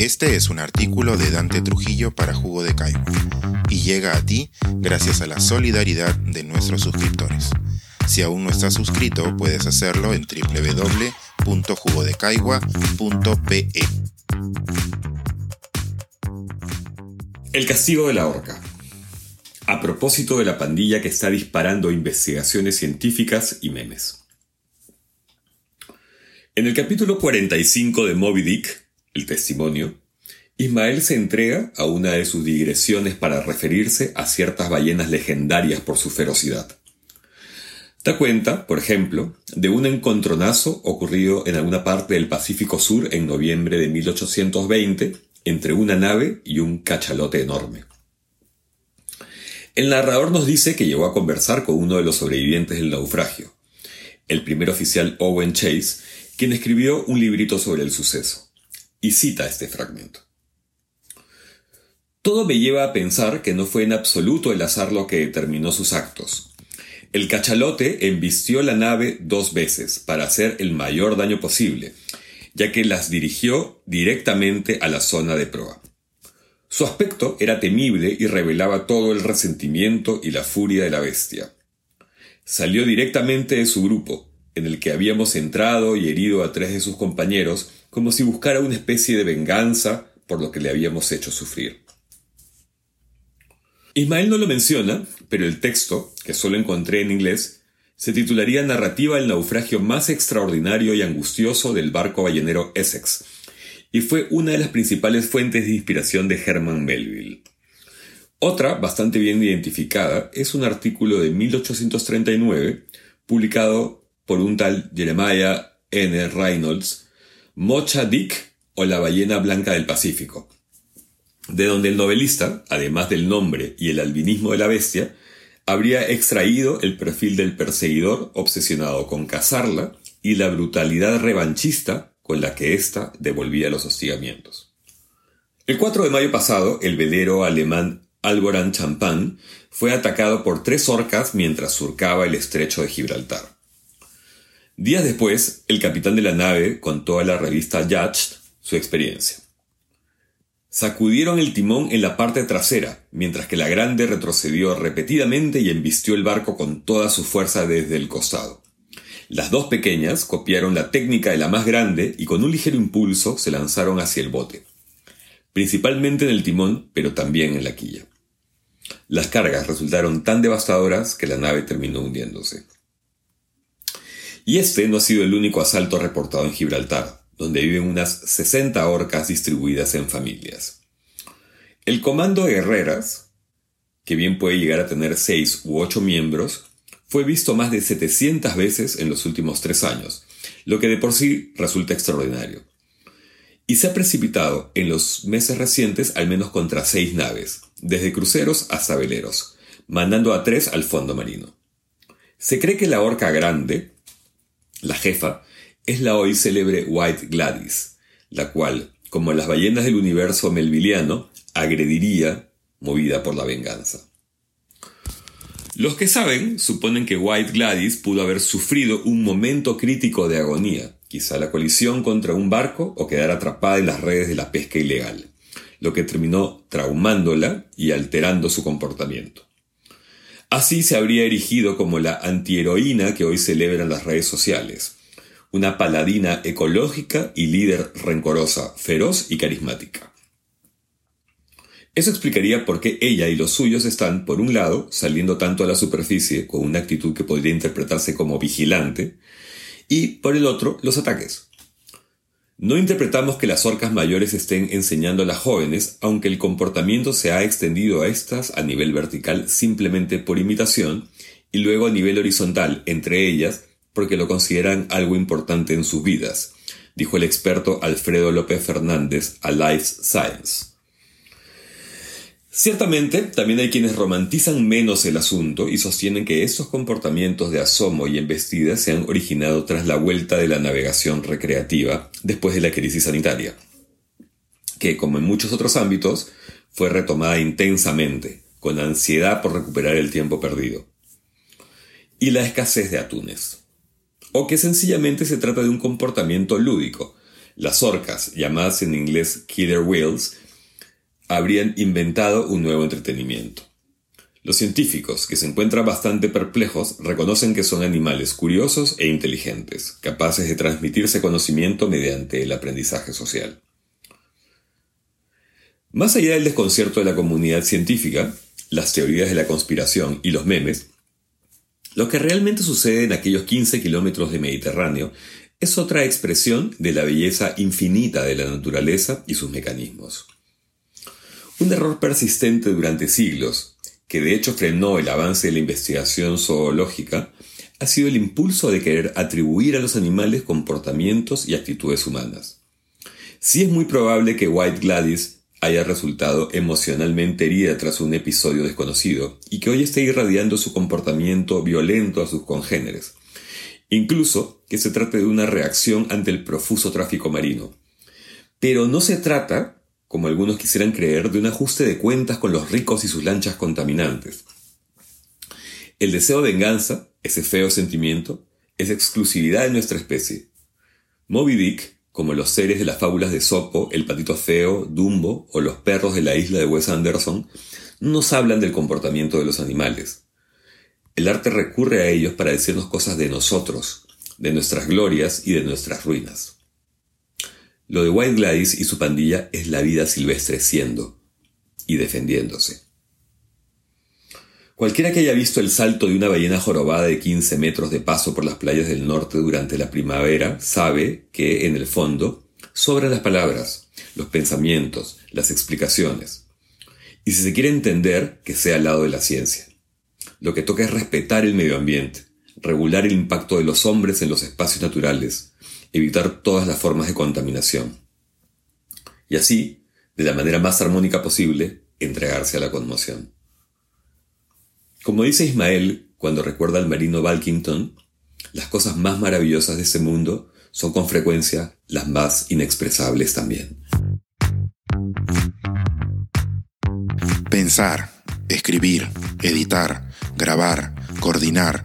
Este es un artículo de Dante Trujillo para Jugo de Caigua y llega a ti gracias a la solidaridad de nuestros suscriptores. Si aún no estás suscrito, puedes hacerlo en www.jugodecaigua.pe. El castigo de la horca. A propósito de la pandilla que está disparando investigaciones científicas y memes. En el capítulo 45 de Moby Dick, el testimonio, Ismael se entrega a una de sus digresiones para referirse a ciertas ballenas legendarias por su ferocidad. Da cuenta, por ejemplo, de un encontronazo ocurrido en alguna parte del Pacífico Sur en noviembre de 1820 entre una nave y un cachalote enorme. El narrador nos dice que llegó a conversar con uno de los sobrevivientes del naufragio, el primer oficial Owen Chase, quien escribió un librito sobre el suceso, y cita este fragmento. Todo me lleva a pensar que no fue en absoluto el azar lo que determinó sus actos. El cachalote embistió la nave dos veces para hacer el mayor daño posible, ya que las dirigió directamente a la zona de proa. Su aspecto era temible y revelaba todo el resentimiento y la furia de la bestia. Salió directamente de su grupo, en el que habíamos entrado y herido a tres de sus compañeros, como si buscara una especie de venganza por lo que le habíamos hecho sufrir. Ismael no lo menciona, pero el texto, que solo encontré en inglés, se titularía Narrativa del naufragio más extraordinario y angustioso del barco ballenero Essex, y fue una de las principales fuentes de inspiración de Herman Melville. Otra, bastante bien identificada, es un artículo de 1839, publicado por un tal Jeremiah N. Reynolds, Mocha Dick o la ballena blanca del Pacífico, de donde el novelista, además del nombre y el albinismo de la bestia, habría extraído el perfil del perseguidor obsesionado con cazarla y la brutalidad revanchista con la que ésta devolvía los hostigamientos. El 4 de mayo pasado, el velero alemán Alboran Champagne fue atacado por tres orcas mientras surcaba el estrecho de Gibraltar. Días después, el capitán de la nave contó a la revista Yacht su experiencia. Sacudieron el timón en la parte trasera, mientras que la grande retrocedió repetidamente y embistió el barco con toda su fuerza desde el costado. Las dos pequeñas copiaron la técnica de la más grande y con un ligero impulso se lanzaron hacia el bote, principalmente en el timón, pero también en la quilla. Las cargas resultaron tan devastadoras que la nave terminó hundiéndose. Y este no ha sido el único asalto reportado en Gibraltar, donde viven unas 60 orcas distribuidas en familias. El comando de Herreras, que bien puede llegar a tener 6 u 8 miembros, fue visto más de 700 veces en los últimos tres años, lo que de por sí resulta extraordinario. Y se ha precipitado en los meses recientes al menos contra seis naves, desde cruceros hasta veleros, mandando a tres al fondo marino. Se cree que la orca grande, la jefa es la hoy célebre White Gladys, la cual, como las ballenas del universo melviliano, agrediría movida por la venganza. Los que saben suponen que White Gladys pudo haber sufrido un momento crítico de agonía, quizá la colisión contra un barco o quedar atrapada en las redes de la pesca ilegal, lo que terminó traumándola y alterando su comportamiento. Así se habría erigido como la antiheroína que hoy celebran las redes sociales, una paladina ecológica y líder rencorosa, feroz y carismática. Eso explicaría por qué ella y los suyos están, por un lado, saliendo tanto a la superficie con una actitud que podría interpretarse como vigilante, y por el otro, los ataques. No interpretamos que las orcas mayores estén enseñando a las jóvenes, aunque el comportamiento se ha extendido a estas a nivel vertical simplemente por imitación y luego a nivel horizontal entre ellas porque lo consideran algo importante en sus vidas, dijo el experto Alfredo López Fernández a Life Science. Ciertamente, también hay quienes romantizan menos el asunto y sostienen que estos comportamientos de asomo y embestida se han originado tras la vuelta de la navegación recreativa después de la crisis sanitaria, que, como en muchos otros ámbitos, fue retomada intensamente, con ansiedad por recuperar el tiempo perdido. Y la escasez de atunes. O que sencillamente se trata de un comportamiento lúdico, las orcas, llamadas en inglés killer whales, habrían inventado un nuevo entretenimiento. Los científicos, que se encuentran bastante perplejos, reconocen que son animales curiosos e inteligentes, capaces de transmitirse conocimiento mediante el aprendizaje social. Más allá del desconcierto de la comunidad científica, las teorías de la conspiración y los memes, lo que realmente sucede en aquellos 15 kilómetros de Mediterráneo es otra expresión de la belleza infinita de la naturaleza y sus mecanismos. Un error persistente durante siglos, que de hecho frenó el avance de la investigación zoológica, ha sido el impulso de querer atribuir a los animales comportamientos y actitudes humanas. Sí es muy probable que White Gladys haya resultado emocionalmente herida tras un episodio desconocido y que hoy esté irradiando su comportamiento violento a sus congéneres, incluso que se trate de una reacción ante el profuso tráfico marino. Pero no se trata, como algunos quisieran creer, de un ajuste de cuentas con los ricos y sus lanchas contaminantes. El deseo de venganza, ese feo sentimiento, es exclusividad de nuestra especie. Moby Dick, como los seres de las fábulas de Sopo, el patito feo, Dumbo o los perros de la isla de Wes Anderson, no nos hablan del comportamiento de los animales. El arte recurre a ellos para decirnos cosas de nosotros, de nuestras glorias y de nuestras ruinas. Lo de White Gladys y su pandilla es la vida silvestre siendo y defendiéndose. Cualquiera que haya visto el salto de una ballena jorobada de 15 metros de paso por las playas del norte durante la primavera sabe que, en el fondo, sobran las palabras, los pensamientos, las explicaciones. Y si se quiere entender, que sea al lado de la ciencia. Lo que toca es respetar el medio ambiente, regular el impacto de los hombres en los espacios naturales, evitar todas las formas de contaminación. Y así, de la manera más armónica posible, entregarse a la conmoción. Como dice Ismael cuando recuerda al marino Balkington, las cosas más maravillosas de ese mundo son con frecuencia las más inexpresables también. Pensar, escribir, editar, grabar, coordinar,